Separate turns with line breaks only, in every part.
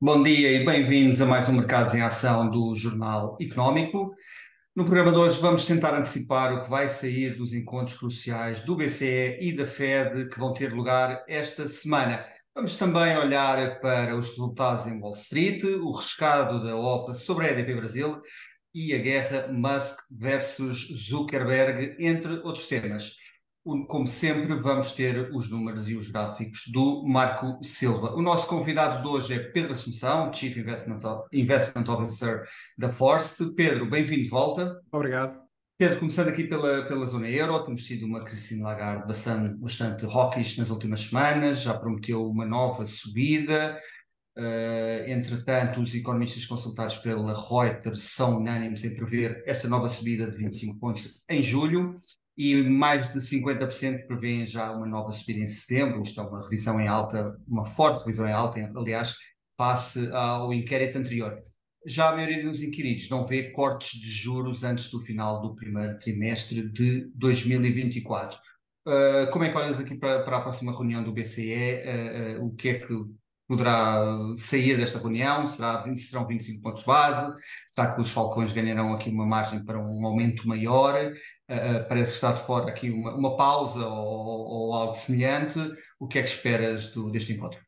Bom dia e bem-vindos a mais um Mercados em Ação do Jornal Económico. No programa de hoje vamos tentar antecipar o que vai sair dos encontros cruciais do BCE e da Fed que vão ter lugar esta semana. Vamos também olhar para os resultados em Wall Street, o rescado da OPA sobre a EDP Brasil e a guerra Musk versus Zuckerberg, entre outros temas como sempre, vamos ter os números e os gráficos do Marco Silva. O nosso convidado de hoje é Pedro Assunção, Chief Investment, Investment Officer da Force. Pedro, bem-vindo de volta.
Obrigado.
Pedro, começando aqui pela, pela zona euro, temos tido uma Christine Lagarde bastante, bastante hawkish nas últimas semanas, já prometeu uma nova subida. Uh, entretanto, os economistas consultados pela Reuters são unânimes em prever esta nova subida de 25 pontos em julho e mais de 50% prevêem já uma nova subida em setembro. Isto é uma revisão em alta, uma forte revisão em alta, aliás, face ao inquérito anterior. Já a maioria dos inquiridos não vê cortes de juros antes do final do primeiro trimestre de 2024. Uh, ah, como é que olhas aqui para, para, a próxima reunião do BCE? Uh, uh, o que é que poderá sair desta reunião? Será, serão 25 pontos base? Será que os Falcões ganharão aqui uma margem para um aumento maior? Uh, parece que está de fora aqui uma, uma pausa ou, ou, algo semelhante. O que é que esperas do, deste encontro?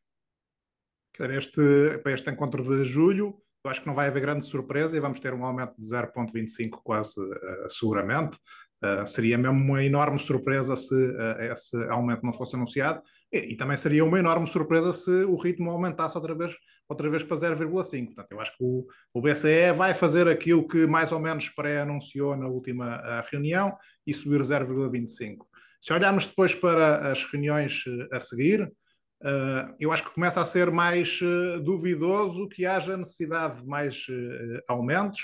Este, para este encontro de julho, eu acho que não vai haver grande surpresa e vamos ter um aumento de 0,25 quase uh, seguramente. Uh, seria mesmo uma enorme surpresa se uh, esse aumento não fosse anunciado e, e, também seria uma enorme surpresa se o ritmo aumentasse outra vez, outra vez para 0,5. Portanto, eu acho que o, o, BCE vai fazer aquilo que mais ou menos pré-anunciou na última uh, reunião e subir 0,25. Se olharmos depois para as reuniões a seguir, eu acho que começa a ser mais duvidoso que haja necessidade de mais aumentos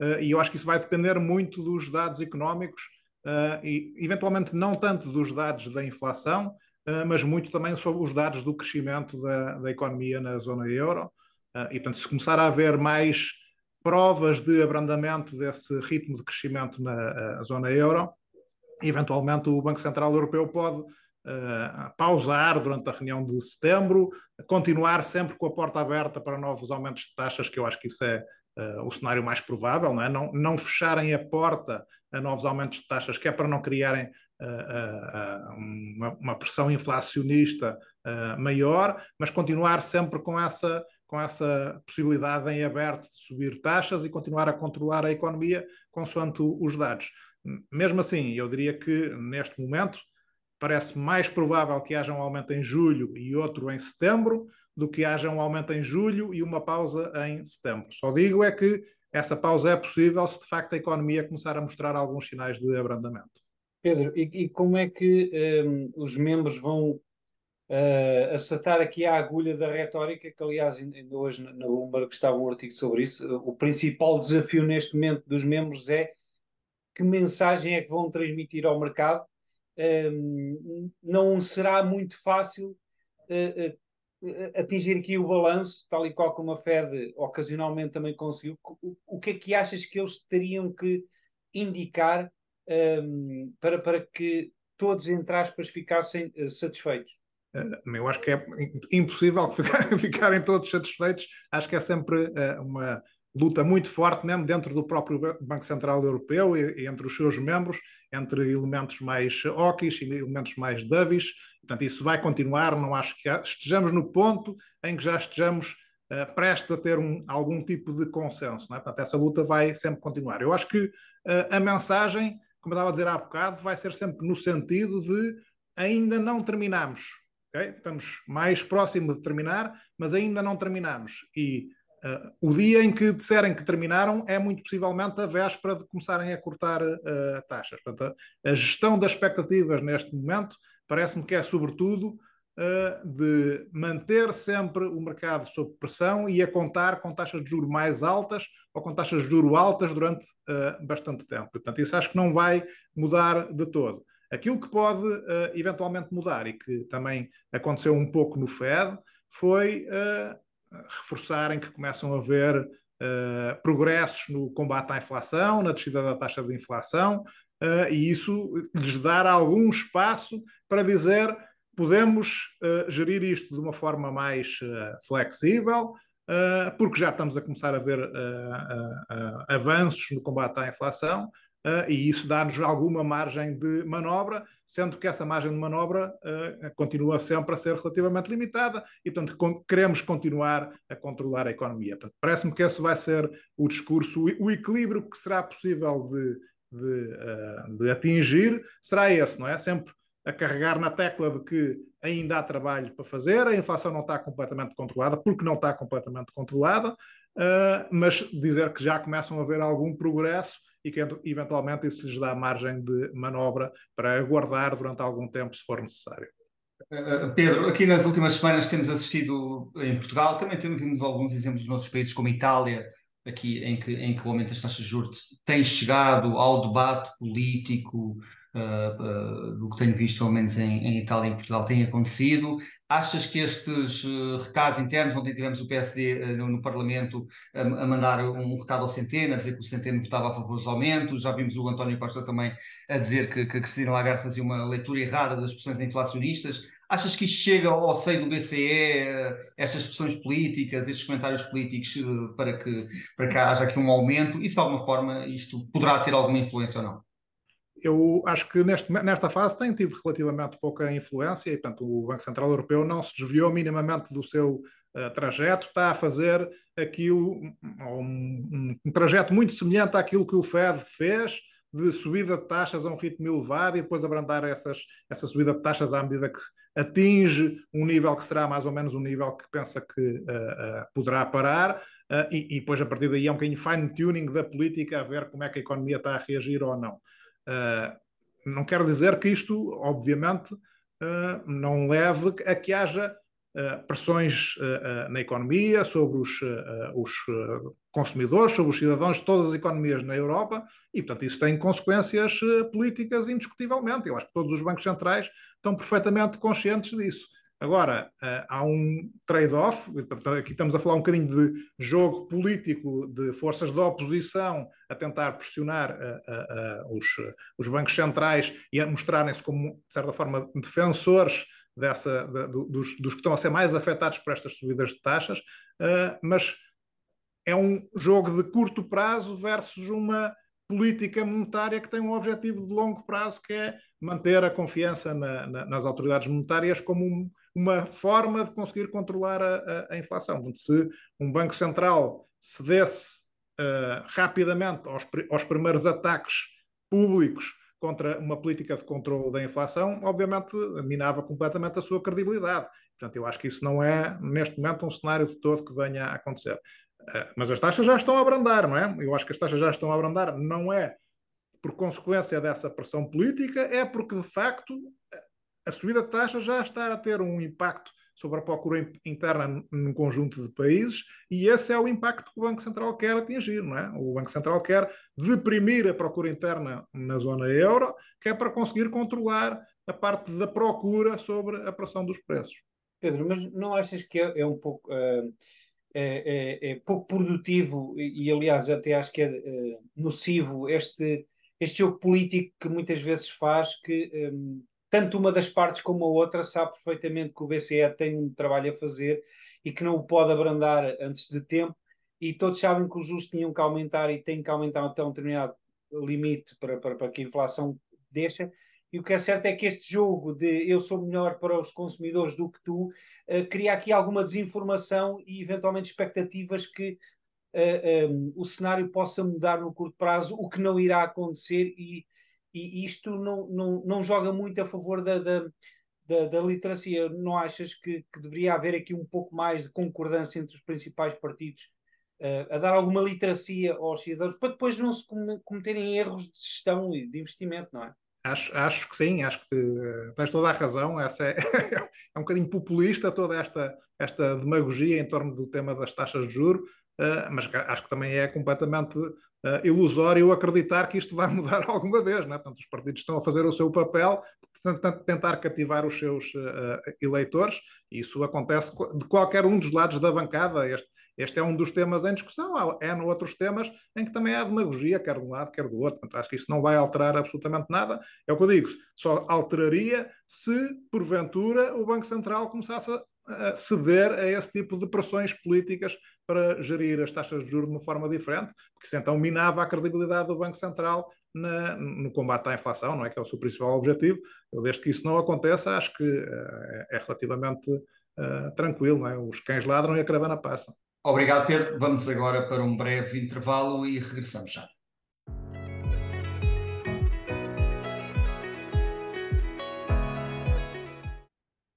Uh, e eu acho que isso vai depender muito dos dados económicos e, eventualmente, não tanto dos dados da inflação, uh, mas muito também sobre os dados do crescimento da, da economia na zona euro. e, portanto, se começar a haver mais provas de abrandamento desse ritmo de crescimento na zona euro, eventualmente o Banco Central Europeu pode Uh, pausar durante a reunião de setembro, continuar sempre com a porta aberta para novos aumentos de taxas, que eu acho que isso é o cenário mais provável, não, é? não, não, fecharem a porta a novos aumentos de taxas, que é para não criarem uh, uma, uma, pressão inflacionista maior, mas continuar sempre com essa, com essa possibilidade em aberto de subir taxas e continuar a controlar a economia consoante os dados. Mesmo assim, eu diria que neste momento parece mais provável que haja um aumento em julho e outro em setembro, do que haja um aumento em julho e uma pausa em setembro. Só digo é que essa pausa é possível se de facto a economia começar a mostrar alguns sinais de abrandamento.
Pedro, e, e como é que um, os membros vão uh, acertar aqui a agulha da retórica, que aliás ainda hoje na Bloomberg estava um artigo sobre isso, o principal desafio neste momento dos membros é que mensagem é que vão transmitir ao mercado. Um, não será muito fácil uh, uh, atingir aqui o balanço, tal e qual como a Fed ocasionalmente também conseguiu, o, o que é que achas que eles teriam que indicar um, para, para que todos, entre aspas, ficassem uh, satisfeitos?
Uh, eu acho que é impossível ficar, ficarem todos satisfeitos. Acho que é sempre uh, uma luta muito forte, mesmo dentro do próprio Banco Central Europeu e, entre os seus membros, entre elementos mais hawkish e elementos mais dovish. Portanto, isso vai continuar. Não acho que estejamos no ponto em que já estejamos uh, prestes a ter um, algum tipo de consenso. É? Portanto, essa luta vai sempre continuar. Eu acho que uh, a mensagem, como eu estava a dizer há bocado, vai ser sempre no sentido de ainda não terminamos. Okay? Estamos mais próximos de terminar, mas ainda não terminamos. E o dia em que disserem que terminaram é muito possivelmente a véspera de começarem a cortar uh, taxas. Portanto, a, a, gestão das expectativas neste momento parece-me que é, sobretudo, uh, de manter sempre o mercado sob pressão e a contar com taxas de juro mais altas ou com taxas de juro altas durante bastante tempo. Portanto, isso acho que não vai mudar de todo. Aquilo que pode eventualmente mudar e que também aconteceu um pouco no Fed foi reforçarem que começam a haver uh, progressos no combate à inflação, na descida da taxa de inflação, uh, e isso lhes dar algum espaço para dizer podemos uh, gerir isto de uma forma mais flexível, porque já estamos a começar a ver avanços no combate à inflação. Uh, e isso dá-nos alguma margem de manobra, sendo que essa margem de manobra uh, continua sempre a ser relativamente limitada e, portanto, con queremos continuar a controlar a economia. Parece-me que esse vai ser o discurso, o, o equilíbrio que será possível de, de, uh, de, atingir será esse, não é? Sempre a carregar na tecla de que ainda há trabalho para fazer, a inflação não está completamente controlada, porque não está completamente controlada, mas dizer que já começam a haver algum progresso e que eventualmente isso lhes dá margem de manobra para aguardar durante algum tempo se for necessário.
Eh, eh, Pedro, aqui nas últimas semanas temos assistido em Portugal, também temos alguns exemplos nos outros países, como Itália, aqui em que, em que o aumento das taxas de juros tem chegado ao debate político do que tenho visto, pelo menos em, em, Itália e em Portugal, tem acontecido. Achas que estes uh, recados internos, ontem tivemos o PSD no, no, Parlamento a, a, mandar um recado ao Centeno, a dizer que o Centeno votava a favor dos aumentos, já vimos o António Costa também a dizer que, que Cristina Lagarde fazia uma leitura errada das expressões inflacionistas. Achas que isto chega ao seio do BCE, estas expressões políticas, estes comentários políticos, para que, para que haja aqui um aumento? E se de alguma forma isto poderá ter alguma influência ou não?
Eu acho que neste, nesta fase tem tido relativamente pouca influência e, portanto, o Banco Central Europeu não se desviou minimamente do seu uh, trajeto, está a fazer aquilo, um, um, trajeto muito semelhante àquilo que o Fed fez, de subida de taxas a um ritmo elevado e depois abrandar essas, essa subida de taxas à medida que atinge um nível que será mais ou menos um nível que pensa que uh, uh, poderá parar. E, e, depois, a partir daí, é um bocadinho fine-tuning da política a ver como é que a economia está a reagir ou não. Uh, não quero dizer que isto, obviamente, uh, não leve a que haja uh, pressões na economia sobre os, os, consumidores, sobre os cidadãos de todas as economias na Europa, e, portanto, isso tem consequências políticas indiscutivelmente. Eu acho que todos os bancos centrais estão perfeitamente conscientes disso. Agora, uh, há um trade-off, aqui estamos a falar um bocadinho de jogo político de forças de oposição a tentar pressionar uh, uh, os, os, bancos centrais e a mostrarem-se como, de certa forma, defensores dessa, de, dos, dos, que estão a ser mais afetados por estas subidas de taxas, mas é um jogo de curto prazo versus uma política monetária que tem um objetivo de longo prazo, que é manter a confiança na, na, nas autoridades monetárias como um, uma forma de conseguir controlar a, a, a inflação. Se um Banco Central cedesse uh, rapidamente aos, aos primeiros ataques públicos contra uma política de controle da inflação, obviamente minava completamente a sua credibilidade. Portanto, eu acho que isso não é, neste momento, um cenário de todo que venha a acontecer. Uh, mas as taxas já estão a abrandar, não é? Eu acho que as taxas já estão a abrandar, não é por consequência dessa pressão política, é porque, de facto, a subida de taxas já está a ter um impacto sobre a procura interna num conjunto de países e esse é o impacto que o Banco Central quer atingir, não é? O Banco Central quer deprimir a procura interna na zona euro, que é para conseguir controlar a parte da procura sobre a pressão dos preços.
Pedro, mas não achas que é, é um pouco uh, é, é, é, pouco produtivo e, aliás até acho que é uh, nocivo este este jogo político que muitas vezes faz que um, tanto uma das partes como a outra sabe perfeitamente que o BCE tem um trabalho a fazer e que não o pode abrandar antes de tempo e todos sabem que os juros tinham que aumentar e têm que aumentar até um determinado limite para, para, para que a inflação deixa e o que é certo é que este jogo de eu sou melhor para os consumidores do que tu uh, cria aqui alguma desinformação e eventualmente expectativas que uh, eh, um, o cenário possa mudar no curto prazo, o que não irá acontecer, e, e isto não, não, não joga muito a favor da, da, da, da literacia. Não achas que, que, deveria haver aqui um pouco mais de concordância entre os principais partidos uh, a dar alguma literacia aos cidadãos para depois não se cometerem erros de gestão e de investimento, não é?
Acho, acho que sim, acho que uh, tens toda a razão. Essa é, é um bocadinho populista toda esta, esta demagogia em torno do tema das taxas de juros. Uh, mas acho que também é completamente uh, ilusório acreditar que isto vai mudar alguma vez. Né? Portanto, os partidos estão a fazer o seu papel, tentar cativar os seus uh, eleitores, isso acontece de qualquer um dos lados da bancada. Este, este é um dos temas em discussão. Há no outros temas em que também há demagogia, quer de um lado, quer do outro. Portanto, acho que isso não vai alterar absolutamente nada. É o que eu digo, só alteraria se, porventura, o Banco Central começasse a ceder a esse tipo de pressões políticas para gerir as taxas de juros de uma forma diferente, porque isso então minava a credibilidade do Banco Central na, no combate à inflação, não é que é o seu principal objetivo. Eu, desde que isso não aconteça, acho que uh, é relativamente uh, tranquilo, não é? Os cães ladram e a caravana passa.
Obrigado, Pedro. Vamos agora para um breve intervalo e regressamos já.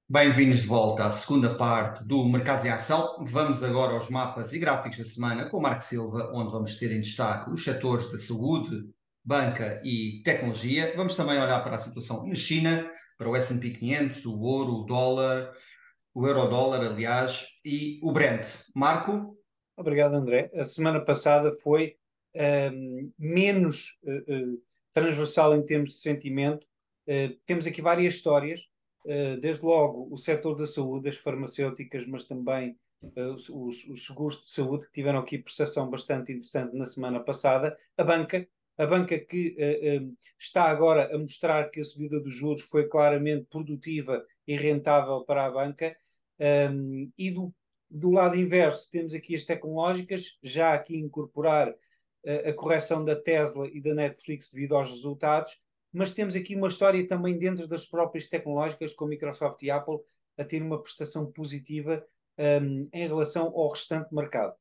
Bem-vindos de volta à segunda parte do Mercados em Ação. Vamos agora aos mapas e gráficos da semana com o Marco Silva, onde vamos ter em destaque os setores da saúde, banca e tecnologia. Vamos também olhar para a situação na China, para o S&P 500, o ouro, o dólar, o euro-dólar, aliás, e o Brent. Marco?
Obrigado, André. A semana passada foi ehm, menos uh, uh, transversal em termos de sentimento. Uh, temos aqui várias histórias eh, desde logo o setor da saúde, as farmacêuticas, mas também uh, os, os, seguros de saúde que tiveram aqui prestação bastante interessante na semana passada, a banca, a banca que uh, um, está agora a mostrar que a subida dos juros foi claramente produtiva e rentável para a banca, um, e do, do lado inverso temos aqui as tecnológicas, já aqui incorporar a correção da Tesla e da Netflix devido aos resultados, mas temos aqui uma história também dentro das próprias tecnológicas, com Microsoft e Apple, a ter uma prestação positiva um, em relação ao restante mercado.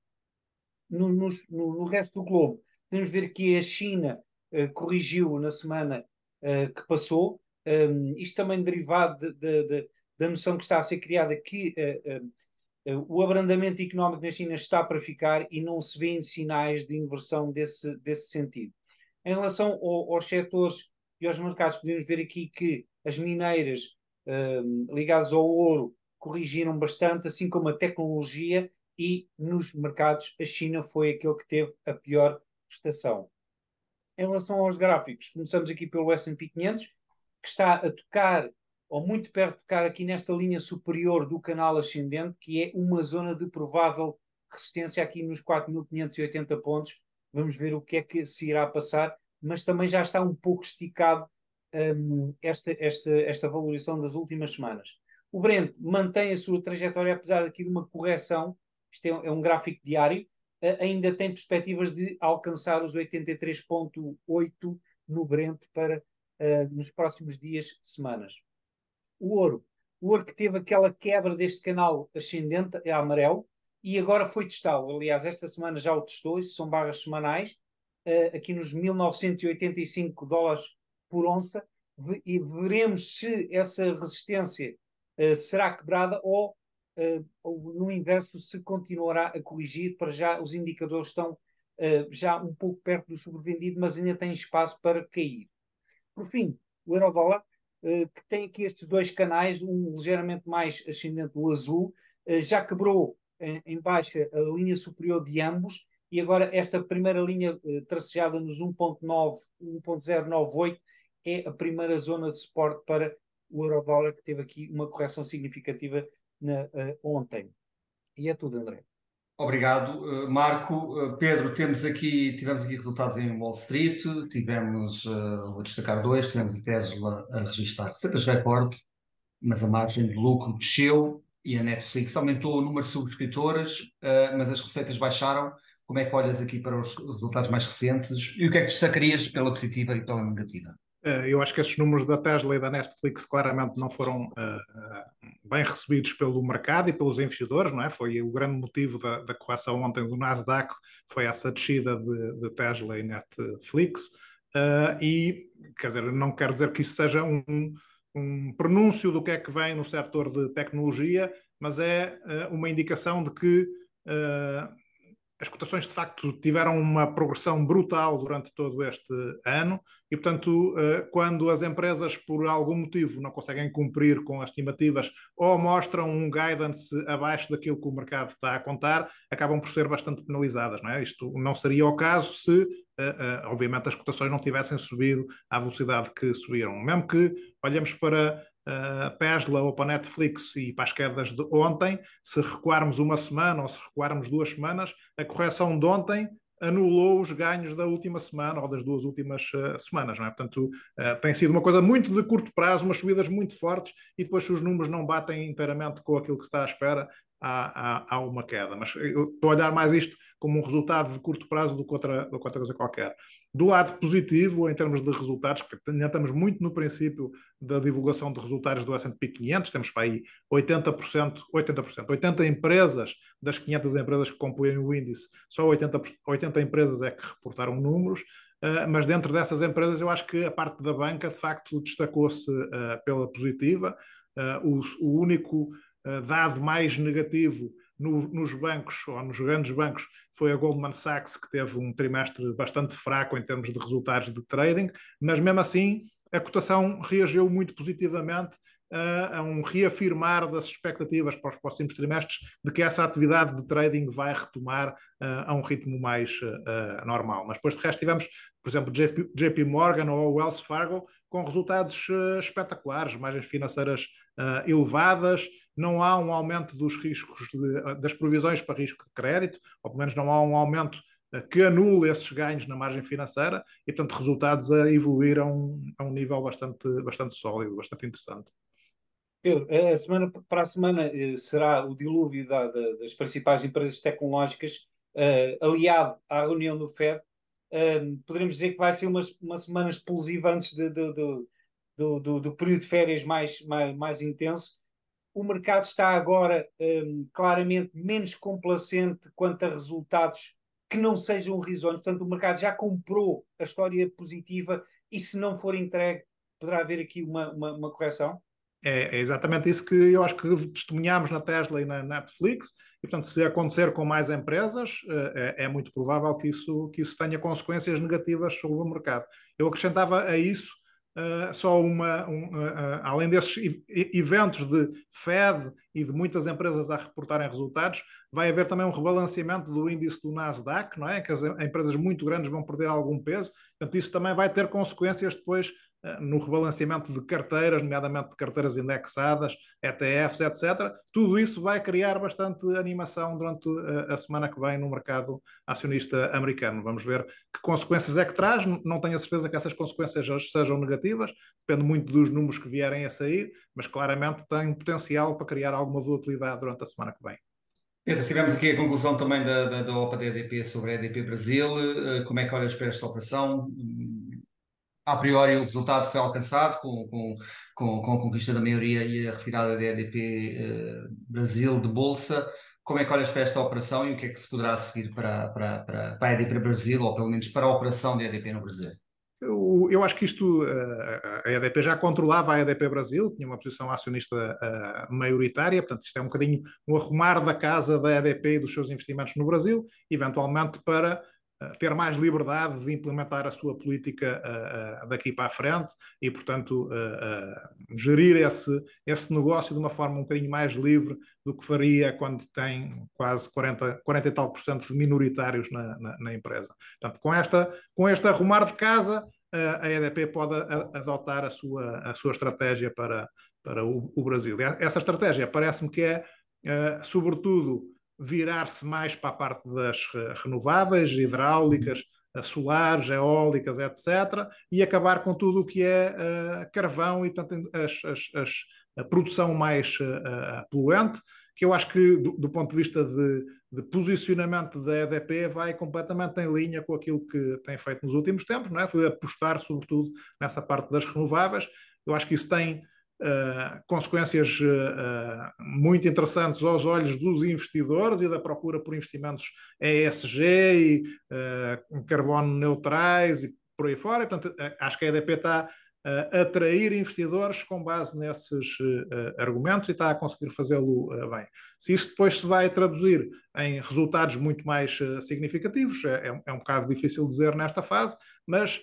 No, no, no, resto do globo, podemos ver que a China uh, corrigiu na semana uh, que passou, um, isto também derivado de, de, de, da noção que está a ser criada que uh, o abrandamento económico na China está para ficar e não se vêem sinais de inversão desse, desse sentido. Em relação ao, aos setores e aos mercados. Podemos ver aqui que as mineiras um, ligadas ao ouro corrigiram bastante, assim como a tecnologia, e nos mercados a China foi aquele que teve a pior prestação. Em relação aos gráficos, começamos aqui pelo S&P 500, que está a tocar, ou muito perto de tocar aqui nesta linha superior do canal ascendente, que é uma zona de provável resistência aqui nos 4.580 pontos. Vamos ver o que é que se irá passar mas também já está um pouco esticado um, esta, esta, esta valorização das últimas semanas. O Brent mantém a sua trajetória, apesar aqui de uma correção, isto é, é um gráfico diário, uh, ainda tem perspectivas de alcançar os 83,8 no Brent para uh, nos próximos dias, semanas. O ouro. O ouro que teve aquela quebra deste canal ascendente é amarelo e agora foi testá-lo. Aliás, esta semana já o testou, isso são barras semanais uh, aqui nos 1985 dólares por onça, e veremos se essa resistência uh, será quebrada ou, uh, ou, no inverso, se continuará a corrigir. Para já, os indicadores estão já um pouco perto do sobrevendido, mas ainda tem espaço para cair. Por fim, o euro-dólar, que tem aqui estes dois canais, um ligeiramente mais ascendente, o azul, já quebrou em, em baixa a linha superior de ambos e agora esta primeira linha eh, tracejada nos 1.9, 1.098 é a primeira zona de suporte para o euro-dólar que teve aqui uma correção significativa na, uh, ontem. E é tudo, André.
Obrigado, uh, Marco. Uh, Pedro, temos aqui, tivemos aqui resultados em Wall Street, tivemos, vou destacar dois, tivemos a Tesla a registrar receitas recorde, mas a margem de lucro desceu e a Netflix aumentou o número de subscritoras, mas as receitas baixaram. Como é que olhas aqui para os resultados mais recentes e o que é que destacarias pela positiva e pela negativa?
Eh, eu acho que esses números da Tesla e da Netflix claramente não foram uh, uh, bem recebidos pelo mercado e pelos investidores, não é? Foi o grande motivo da, da correção ontem do Nasdaq, foi essa descida de, de Tesla e Netflix. Uh, e, quer dizer, não quero dizer que isso seja um, um pronúncio do que é que vem no setor de tecnologia, mas é uma indicação de que as cotações de facto tiveram uma progressão brutal durante todo este ano e, portanto, eh, quando as empresas por algum motivo não conseguem cumprir com as estimativas ou mostram um guidance abaixo daquilo que o mercado está a contar, acabam por ser bastante penalizadas. Não é? Isto não seria o caso se, eh, eh, obviamente, as cotações não tivessem subido à velocidade que subiram. Mesmo que olhemos para Tesla ou para a Netflix e para as quedas de ontem, se recuarmos uma semana ou se recuarmos duas semanas, a correção de ontem anulou os ganhos da última semana ou das duas últimas uh, semanas. Não é? Portanto, uh, tem sido uma coisa muito de curto prazo, umas subidas muito fortes e depois se os números não batem inteiramente com aquilo que se está à espera, há, há, há, uma queda. Mas eu estou a olhar mais isto como um resultado de curto prazo do que outra, do que outra coisa qualquer. Do lado positivo, em termos de resultados, que ainda estamos muito no princípio da divulgação de resultados do S&P 500, temos para aí 80%, 80%, 80 empresas das 500 empresas que compõem o índice, só 80, 80 empresas é que reportaram números, Uh, mas dentro dessas empresas eu acho que a parte da banca de facto destacou-se uh, pela positiva. Uh, o, o, único dado mais negativo no, nos bancos, ou nos grandes bancos, foi a Goldman Sachs, que teve um trimestre bastante fraco em termos de resultados de trading, mas mesmo assim a cotação reagiu muito positivamente uh, a um reafirmar das expectativas para os próximos trimestres de que essa atividade de trading vai retomar uh, a um ritmo mais uh, normal. Mas depois de resto tivemos, por exemplo, JP, JP Morgan ou Wells Fargo com resultados espetaculares, margens financeiras elevadas, não há um aumento dos riscos de, das provisões para risco de crédito, ou pelo menos não há um aumento eh, que anule esses ganhos na margem financeira e, portanto, resultados a evoluir a um, a um nível bastante, bastante sólido, bastante interessante.
Pedro, a semana, para a semana eh, será o dilúvio da, da, das principais empresas tecnológicas, uh, aliado à reunião do FED. Uh, poderemos dizer que vai ser uma, uma semana explosiva antes de, de, de, do, do, do, período de férias mais, mais, mais intenso o mercado está agora um, claramente menos complacente quanto a resultados que não sejam risonhos. Portanto, o mercado já comprou a história positiva e se não for entregue, poderá haver aqui uma, uma, uma correção?
É, é, exatamente isso que eu acho que testemunhamos na Tesla e na Netflix, e portanto, se acontecer com mais empresas, eh, é, é, muito provável que isso, que isso tenha consequências negativas sobre o mercado. Eu acrescentava a isso Uh, só uma, um, uh, além desses eventos de Fed e de muitas empresas a reportarem resultados, vai haver também um rebalanceamento do índice do Nasdaq, não é? Que as empresas muito grandes vão perder algum peso, portanto, isso também vai ter consequências depois no rebalanceamento de carteiras, nomeadamente de carteiras indexadas, ETFs, etc. Tudo isso vai criar bastante animação durante eh, a semana que vem no mercado acionista americano. Vamos ver que consequências é que traz. Não tenho a certeza que essas consequências sejam negativas, depende muito dos números que vierem a sair, mas claramente tem potencial para criar alguma volatilidade durante a semana que vem.
Pedro, tivemos aqui a conclusão também da, da, da OPA da EDP sobre a EDP Brasil. Eh, como é que olhas para esta operação? A priori o resultado foi alcançado com, com, com, com a conquista da maioria e a retirada da EDP eh, Brasil de Bolsa. Como é que olhas para esta operação e o que é que se poderá seguir para, para, para, para a EDP Brasil, ou pelo menos para a operação da EDP no Brasil?
Eu, acho que isto, eh, a EDP já controlava a EDP Brasil, tinha uma posição acionista uh, maioritária, portanto, isto é um bocadinho um arrumar da casa da EDP e dos seus investimentos no Brasil, eventualmente para ter mais liberdade de implementar a sua política uh, daqui para a frente e, portanto, gerir esse, esse negócio de uma forma um bocadinho mais livre do que faria quando tem quase 40, 40 e tal por cento de minoritários na, na, na, empresa. Portanto, com, esta, com este arrumar de casa, a EDP pode adotar a sua, a sua estratégia para, para o, o Brasil. Essa estratégia parece-me que é, sobretudo, virar-se mais para a parte das renováveis, hidráulicas, solares, eólicas, etc., e acabar com tudo o que é uh, carvão e, portanto, as, as, as, a produção mais uh, poluente, que eu acho que, do, do ponto de vista de, de, posicionamento da EDP, vai completamente em linha com aquilo que tem feito nos últimos tempos, não é? de apostar, sobretudo, nessa parte das renováveis. Eu acho que isso tem Uh, consequências uh, muito interessantes aos olhos dos investidores e da procura por investimentos ESG e uh, carbono neutrais e por aí fora. Portanto, acho que a EDP está a atrair investidores com base nesses argumentos e está a conseguir fazê-lo bem. Se isso depois se vai traduzir em resultados muito mais significativos, é, é, é um bocado difícil dizer nesta fase, mas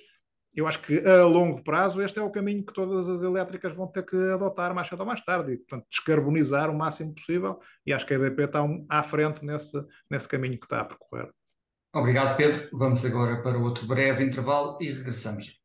eu acho que a longo prazo este é o caminho que todas as elétricas vão ter que adotar mais cedo ou mais tarde, e, portanto, descarbonizar o máximo possível, e acho que a EDP está um, à frente nesse, nesse caminho que está a percorrer.
Obrigado, Pedro. Vamos agora para outro breve intervalo e regressamos.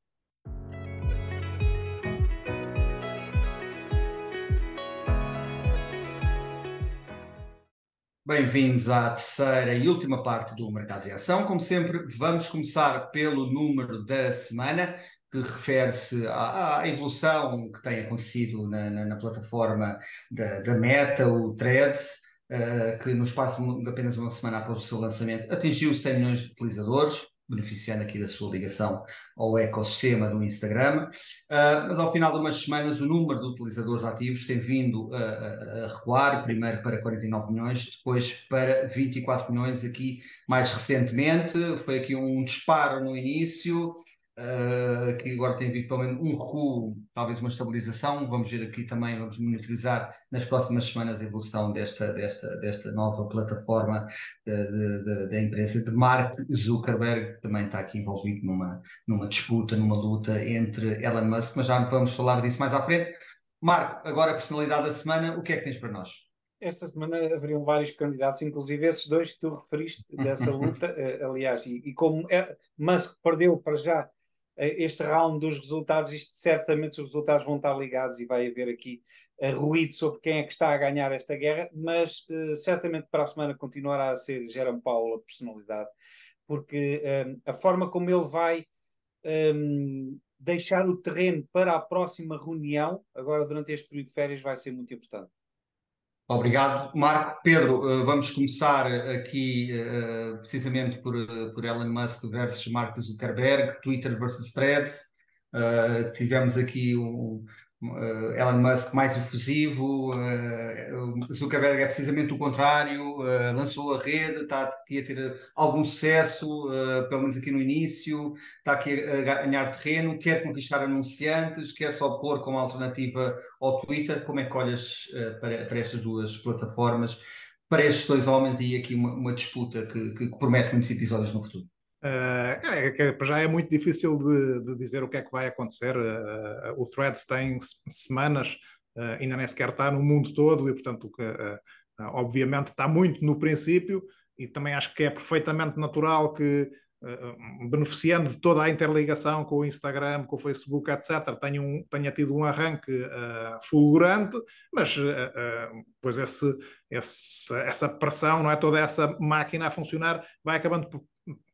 Bem-vindos à terceira e última parte do Mercados em Ação. Como sempre, vamos começar pelo número da semana, que refere-se à, à, evolução que tem acontecido na, na, na plataforma da, da, Meta, o Threads, uh, que no espaço de apenas uma semana após o seu lançamento atingiu 100 milhões de utilizadores, beneficiando aqui da sua ligação ao ecossistema do Instagram. Uh, mas ao final de umas semanas, o número de utilizadores ativos tem vindo a, recuar, primeiro para 49 milhões, depois para 24 milhões aqui mais recentemente. Foi aqui um disparo no início, uh, que agora tem vindo pelo menos um recuo, talvez uma estabilização. Vamos ver aqui também, vamos monitorizar nas próximas semanas a evolução desta, desta, desta nova plataforma da empresa de Mark Zuckerberg, que também está aqui envolvido numa, numa disputa, numa luta entre Elon Musk, mas já vamos falar disso mais à frente. Marco, agora a personalidade da semana, o que é que tens para nós?
esta semana haveriam vários candidatos, inclusive esses dois que tu referiste dessa luta, eh, aliás, e, e como é, Musk perdeu para já este round dos resultados, isto certamente os resultados vão estar ligados e vai haver aqui uh, ruído sobre quem é que está a ganhar esta guerra, mas uh, certamente para a semana continuará a ser Jerome Paulo a personalidade, porque um, a forma como ele vai um, deixar o terreno para a próxima reunião, agora durante este período de férias, vai ser muito importante.
Obrigado, Marco. Pedro, eh, vamos começar aqui eh, precisamente por, eh, por Elon Musk versus Mark Zuckerberg, Twitter versus Threads. tivemos aqui um, Uh, Elon Musk mais efusivo, uh, Zuckerberg é precisamente o contrário, uh, lançou a rede, está aqui a ter algum sucesso, pelo menos aqui no início, está aqui a ganhar terreno, quer conquistar anunciantes, quer só pôr como alternativa ao Twitter. Como é que olhas para, para, estas duas plataformas, para estes dois homens e aqui uma, uma disputa que, que promete muitos episódios no futuro?
Uh, é, já é muito difícil de, de, dizer o que é que vai acontecer. Uh, o Threads tem semanas, uh, ainda nem sequer está no mundo todo, e portanto, obviamente, está muito no princípio, e também acho que é perfeitamente natural que, beneficiando de toda a interligação com o Instagram, com o Facebook, etc., tenha, um, tenha tido um arranque fulgurante, mas pois esse, esse, essa pressão, não é? toda essa máquina a funcionar, vai acabando por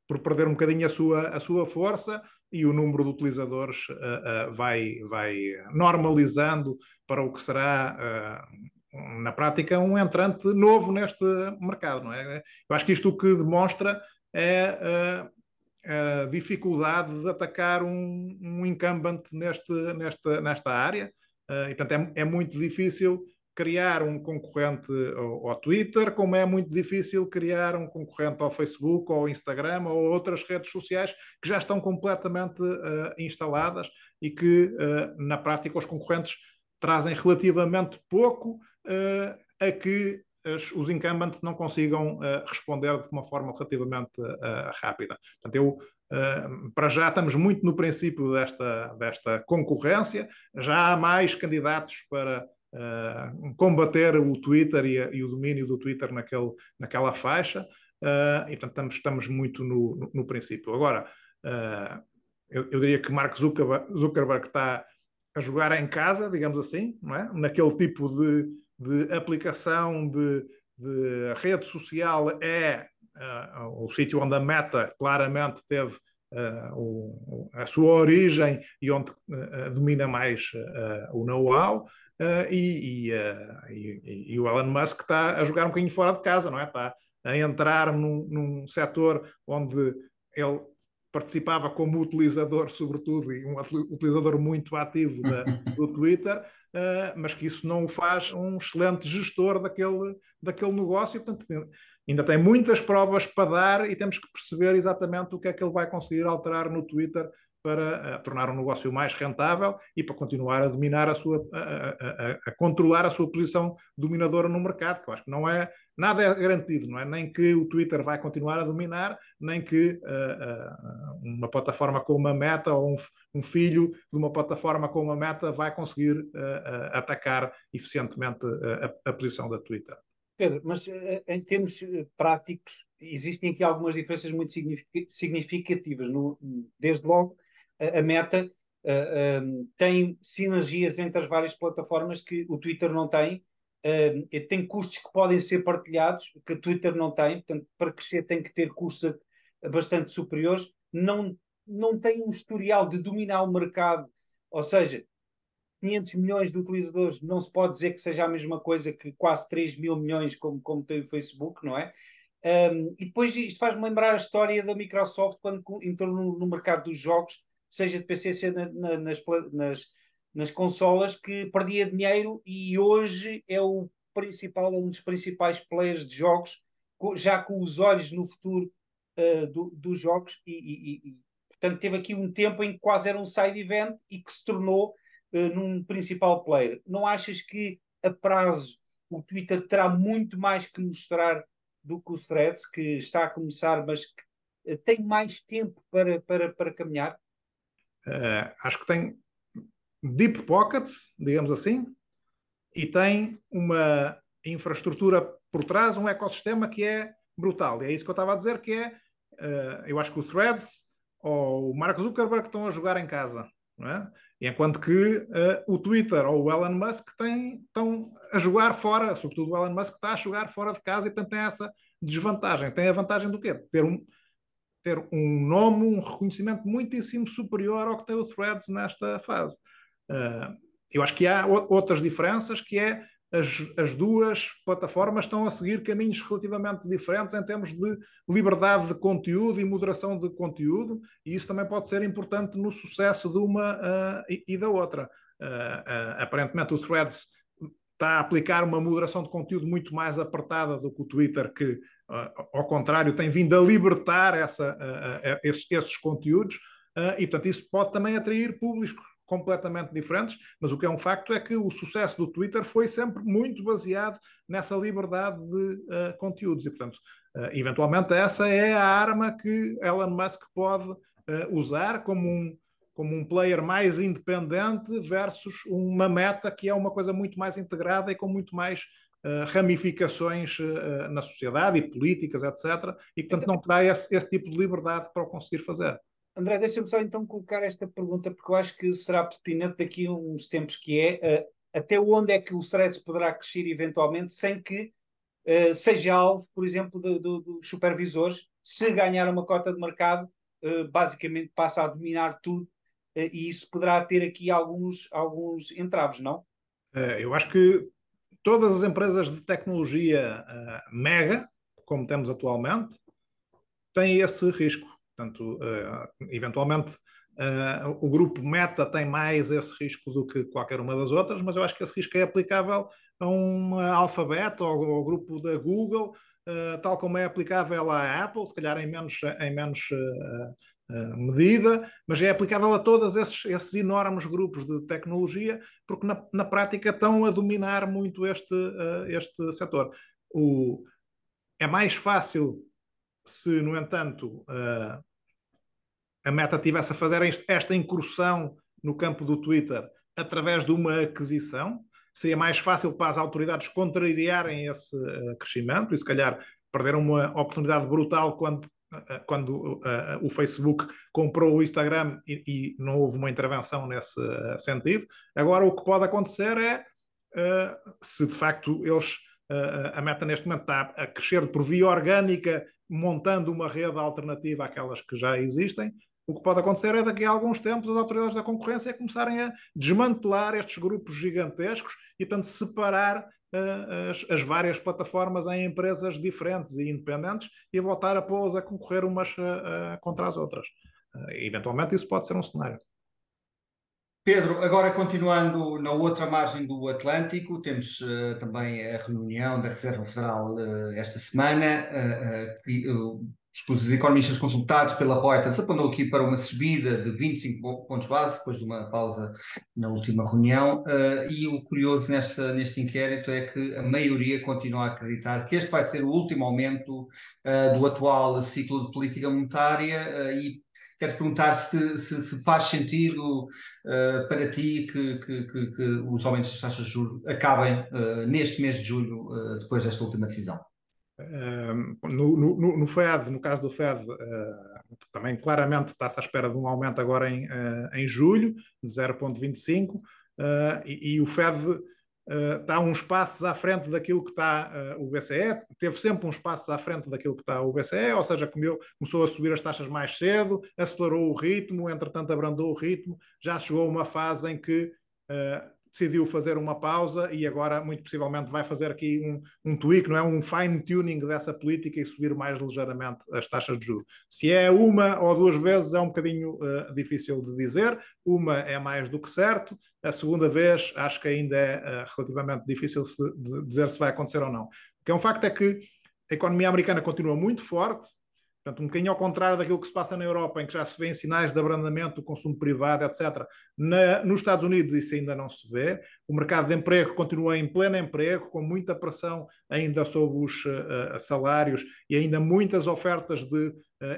por perder um bocadinho a sua, a sua força e o número de utilizadores uh, uh, vai, vai normalizando para o que será, uh, na prática, um entrante novo neste mercado. Não é? Eu acho que isto o que demonstra é a dificuldade de atacar um, um incumbent neste, nesta, nesta área. e, portanto, é, é muito difícil criar um concorrente ao, ao, Twitter, como é muito difícil criar um concorrente ao Facebook, ao Instagram, ou outras redes sociais que já estão completamente uh, instaladas e que, uh, na prática, os concorrentes trazem relativamente pouco uh, a que as, os incumbents não consigam responder de uma forma relativamente rápida. Portanto, eu Uh, para já estamos muito no princípio desta, desta concorrência, já há mais candidatos para uh, combater o Twitter e, a, e, o domínio do Twitter naquele, naquela faixa, uh, e portanto estamos, estamos muito no, no, no princípio. Agora, uh, eu, eu, diria que Mark Zuckerberg, Zuckerberg, está a jogar em casa, digamos assim, não é? naquele tipo de, de aplicação de, de rede social é o sítio onde a Meta claramente teve Uh, o, a sua origem e onde uh, domina mais o know-how. E, e, e, e, o Elon Musk está a jogar um bocadinho fora de casa, não é? Está a entrar num, num setor onde ele participava como utilizador, sobretudo, e um utilizador muito ativo da, do Twitter, uh, mas que isso não o faz um excelente gestor daquele, daquele negócio. Portanto, ainda tem muitas provas para dar e temos que perceber exatamente o que é que ele vai conseguir alterar no Twitter para uh, tornar um negócio mais rentável e para continuar a dominar a sua, a, a, a, a, controlar a sua posição dominadora no mercado, que eu acho que não é, nada é garantido, não é? Nem que o Twitter vai continuar a dominar, nem que uh, uh, uma plataforma como a Meta ou um, um, filho de uma plataforma como a Meta vai conseguir atacar eficientemente a, posição da Twitter.
Pedro, mas em termos práticos, existem aqui algumas diferenças muito significativas. No, desde logo, a, Meta uh, um, tem sinergias entre as várias plataformas que o Twitter não tem, uh, tem custos que podem ser partilhados, que a Twitter não tem, portanto, para crescer tem que ter custos bastante superiores, não, não tem um historial de dominar o mercado, ou seja, 500 milhões de utilizadores não se pode dizer que seja a mesma coisa que quase 3 mil milhões como, como tem o Facebook, não é? Um, e depois isto faz-me lembrar a história da Microsoft quando entrou no, no mercado dos jogos, seja de PC, seja na, na, nas, nas, nas consolas, que perdia dinheiro e hoje é o principal, um dos principais players de jogos, já com os olhos no futuro uh, do, dos jogos, e, e, e, portanto teve aqui um tempo em que quase era um side event e que se tornou uh, num principal player. Não achas que a prazo o Twitter terá muito mais que mostrar do que o Threads, que está a começar, mas que uh, tem mais tempo para, para, para caminhar?
acho que tem deep pockets, digamos assim, e tem uma infraestrutura por trás, um ecossistema que é brutal. E é isso que eu estava a dizer, que é, uh, eu acho que o Threads ou o Mark Zuckerberg estão a jogar em casa, não é? Enquanto que uh, o Twitter ou o Elon Musk têm, estão a jogar fora, sobretudo o Elon Musk está a jogar fora de casa e portanto tem essa desvantagem. Tem a vantagem do quê? Ter um, ter um nome, um reconhecimento muitíssimo superior ao que tem o Threads nesta fase. Uh, eu acho que há outras diferenças, que é as, as, duas plataformas estão a seguir caminhos relativamente diferentes em termos de liberdade de conteúdo e moderação de conteúdo, e isso também pode ser importante no sucesso de uma uh, e, e, da outra. Uh, uh, aparentemente, o Threads está a aplicar uma moderação de conteúdo muito mais apertada do que o Twitter, que, ao contrário, tem vindo a libertar essa, esses, esses, conteúdos, e, portanto, isso pode também atrair públicos completamente diferentes, mas o que é um facto é que o sucesso do Twitter foi sempre muito baseado nessa liberdade de uh, conteúdos e, portanto, uh, eventualmente essa é a arma que Elon Musk pode uh, usar como um, como um player mais independente versus uma meta que é uma coisa muito mais integrada e com muito mais ramificações na sociedade e políticas, etc. E, portanto, não terá esse, esse tipo de liberdade para o conseguir fazer.
André, deixa-me só então colocar esta pergunta, porque eu acho que será pertinente daqui a uns tempos, que é uh, até onde é que o Threads poderá crescer eventualmente sem que uh, seja alvo, por exemplo, dos do, do supervisores, se ganhar uma cota de mercado, uh, basicamente passa a dominar tudo e isso poderá ter aqui alguns, alguns entraves, não?
eu acho que todas as empresas de tecnologia mega, como temos atualmente, têm esse risco Portanto, uh, eventualmente, uh, o grupo Meta tem mais esse risco do que qualquer uma das outras, mas eu acho que esse risco é aplicável a um Alphabet ou ao grupo da Google, uh, tal como é aplicável à Apple, se calhar em menos, em menos medida, mas é aplicável a todos esses, esses enormes grupos de tecnologia, porque na, na prática estão a dominar muito este, este setor. O, é mais fácil se, no entanto, a Meta tivesse a fazer esta incursão no campo do Twitter através de uma aquisição, seria mais fácil para as autoridades contrariarem esse uh, crescimento e, se calhar, perderam uma oportunidade brutal quando, uh, quando o Facebook comprou o Instagram e, e, não houve uma intervenção nesse sentido. Agora, o que pode acontecer é, se de facto eles a Meta neste momento está a crescer por via orgânica, montando uma rede alternativa àquelas que já existem. O que pode acontecer é daqui a alguns tempos as autoridades da concorrência começarem a desmantelar estes grupos gigantescos e, portanto, separar uh, as, as, várias plataformas em empresas diferentes e independentes e voltar a pô-las a concorrer umas uh, uh, contra as outras. eventualmente isso pode ser um cenário.
Pedro, agora continuando na outra margem do Atlântico, temos uh, também a reunião da Reserva Federal uh, esta semana. Uh, os economistas consultados pela Reuters apontam aqui para uma subida de 25 pontos base, depois de uma pausa na última reunião. e o curioso nesta, neste inquérito é que a maioria continua a acreditar que este vai ser o último aumento do atual ciclo de política monetária e quero perguntar se, se, se faz sentido uh, para ti que, que, que, que, os aumentos das taxas de juros acabem uh, neste mês de julho, uh, depois desta última decisão.
No, no, no, FED, no caso do FED, também claramente está-se à espera de um aumento agora em, em julho, de 0,25, e, e o FED está uns passos à frente daquilo que está uh, o BCE, teve sempre uns passos à frente daquilo que está o BCE, ou seja, comeu, começou a subir as taxas mais cedo, acelerou o ritmo, entretanto abrandou o ritmo, já chegou a uma fase em que uh, decidiu fazer uma pausa e agora, muito possivelmente, vai fazer aqui um, um tweak, não é? Um fine-tuning dessa política e subir mais ligeiramente as taxas de juros. Se é uma ou duas vezes é um bocadinho uh, difícil de dizer, uma é mais do que certo, a segunda vez acho que ainda é uh, relativamente difícil de dizer se vai acontecer ou não. O que é um facto é que a economia americana continua muito forte, Portanto, um bocadinho ao contrário daquilo que se passa na Europa, em que já se vêem sinais de abrandamento do consumo privado, etc. Na, nos Estados Unidos isso ainda não se vê. O mercado de emprego continua em pleno emprego, com muita pressão ainda sobre os uh, salários e ainda muitas ofertas de uh,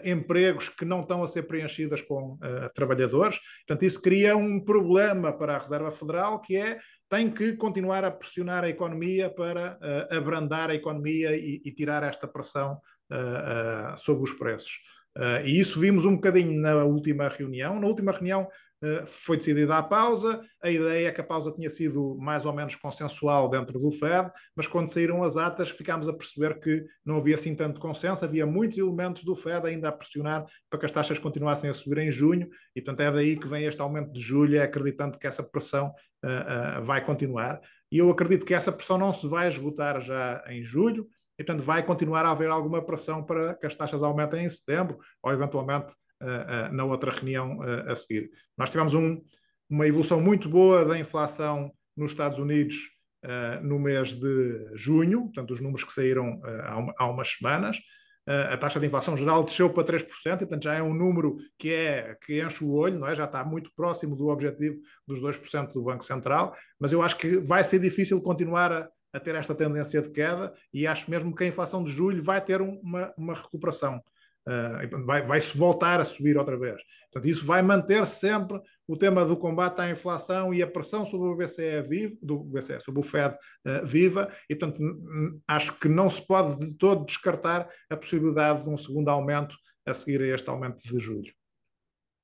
empregos que não estão a ser preenchidas com uh, trabalhadores. Portanto, isso cria um problema para a Reserva Federal, que é tem que continuar a pressionar a economia para abrandar a economia e, e tirar esta pressão sobre os preços. Uh, e isso vimos um bocadinho na última reunião. Na última reunião uh, foi decidida a pausa. A ideia é que a pausa tinha sido mais ou menos consensual dentro do Fed, mas quando saíram as atas ficámos a perceber que não havia assim tanto consenso. Havia muitos elementos do Fed ainda a pressionar para que as taxas continuassem a subir em junho, e portanto é daí que vem este aumento de julho, acreditando que essa pressão uh, vai continuar. E eu acredito que essa pressão não se vai esgotar já em julho e, portanto, vai continuar a haver alguma pressão para que as taxas aumentem em setembro ou, eventualmente, uh, uh, na outra reunião uh, a seguir. Nós tivemos um, uma evolução muito boa da inflação nos Estados Unidos no mês de junho, portanto, os números que saíram há, uma, há, umas semanas. a taxa de inflação geral desceu para 3%, e, portanto, já é um número que, é, que enche o olho, não é? já está muito próximo do objetivo dos 2% do Banco Central, mas eu acho que vai ser difícil continuar a, a ter esta tendência de queda e acho mesmo que a inflação de julho vai ter uma, uma recuperação. Uh, vai, vai se voltar a subir outra vez. Portanto, isso vai manter sempre o tema do combate à inflação e a pressão sobre o BCE vivo, do BCE, sobre o Fed uh, viva, e portanto acho que não se pode de todo descartar a possibilidade de um segundo aumento a seguir a este aumento de julho.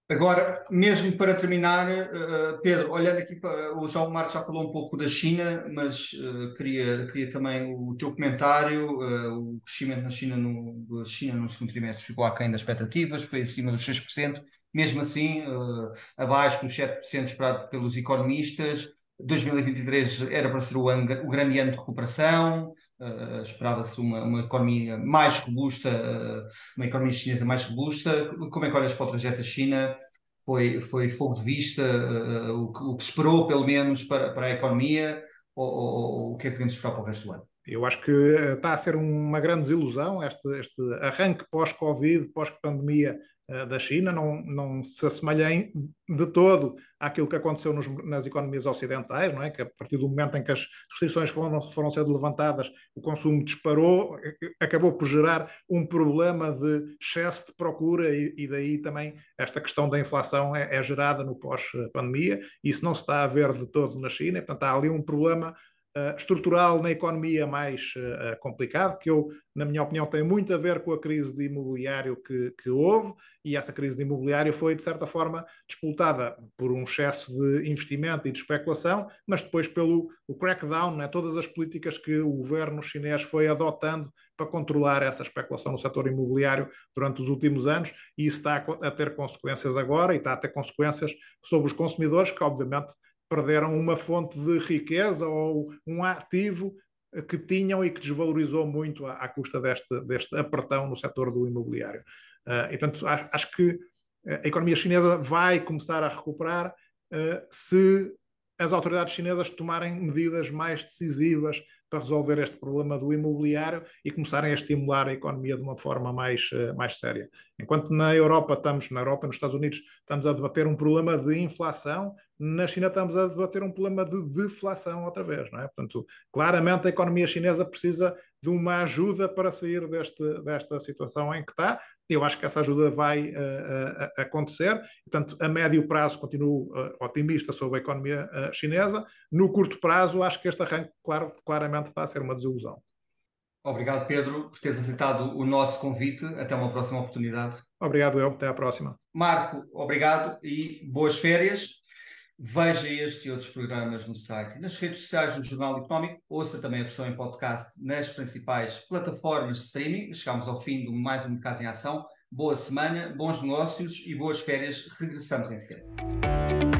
Agora, mesmo para terminar, uh, Pedro, olhando aqui para. O João Marcos já falou um pouco da China, mas uh, queria, queria também o teu comentário. O crescimento na China no, China no segundo trimestre ficou aquém das expectativas, foi acima dos 6%, mesmo assim, abaixo dos 7% esperado pelos economistas. 2023 era para ser o, ano, o grande ano de recuperação, uh, esperava-se uma, uma, economia mais robusta, uh, uma economia chinesa mais robusta. Como é que olhas para o trajeto da China? Foi, foi fogo de vista, uh, o, que, o, que, esperou, pelo menos, para, para a economia, ou, ou, ou, o que é que podemos esperar para o resto do ano?
Eu acho que está a ser uma grande desilusão este, este arranque pós-Covid, pós-pandemia eh, da China, não, não se assemelha de todo àquilo que aconteceu nos, nas economias ocidentais, não é? que a partir do momento em que as restrições foram, foram sendo levantadas, o consumo disparou, acabou por gerar um problema de excesso de procura e, e daí também esta questão da inflação é, é gerada no pós-pandemia, isso não se está a ver de todo na China, portanto há ali um problema uh, estrutural na economia mais uh, complicado, que eu, na minha opinião, tem muito a ver com a crise de imobiliário que, que houve, e essa crise de imobiliário foi, de certa forma, disputada por um excesso de investimento e de especulação, mas depois pelo o crackdown, né, todas as políticas que o governo chinês foi adotando para controlar essa especulação no setor imobiliário durante os últimos anos, e isso está a, a ter consequências agora, e está a ter consequências sobre os consumidores, que obviamente perderam uma fonte de riqueza ou um ativo que tinham e que desvalorizou muito à, à custa deste, deste apertão no setor do imobiliário. Uh, e, portanto, acho, que a economia chinesa vai começar a recuperar uh, se as autoridades chinesas tomarem medidas mais decisivas para resolver este problema do imobiliário e começarem a estimular a economia de uma forma mais, uh, mais séria. Enquanto na Europa estamos, na Europa, nos Estados Unidos, estamos a debater um problema de inflação, na China estamos a debater um problema de deflação outra vez, não é? Portanto, claramente a economia chinesa precisa de uma ajuda para sair deste, desta situação em que está. Eu acho que essa ajuda vai uh, uh, acontecer. Portanto, a médio prazo continuo uh, otimista sobre a economia chinesa. No curto prazo, acho que este arranque claro, claramente está a ser uma desilusão.
Obrigado, Pedro, por teres aceitado o nosso convite. Até uma próxima oportunidade.
Obrigado, eu. Até à próxima.
Marco, obrigado e boas férias. Veja este e outros programas no site nas redes sociais do Jornal Económico. Ouça também a versão em podcast nas principais plataformas de streaming. Chegamos ao fim de mais um Mercado em Ação. Boa semana, bons negócios e boas férias. Regressamos em setembro.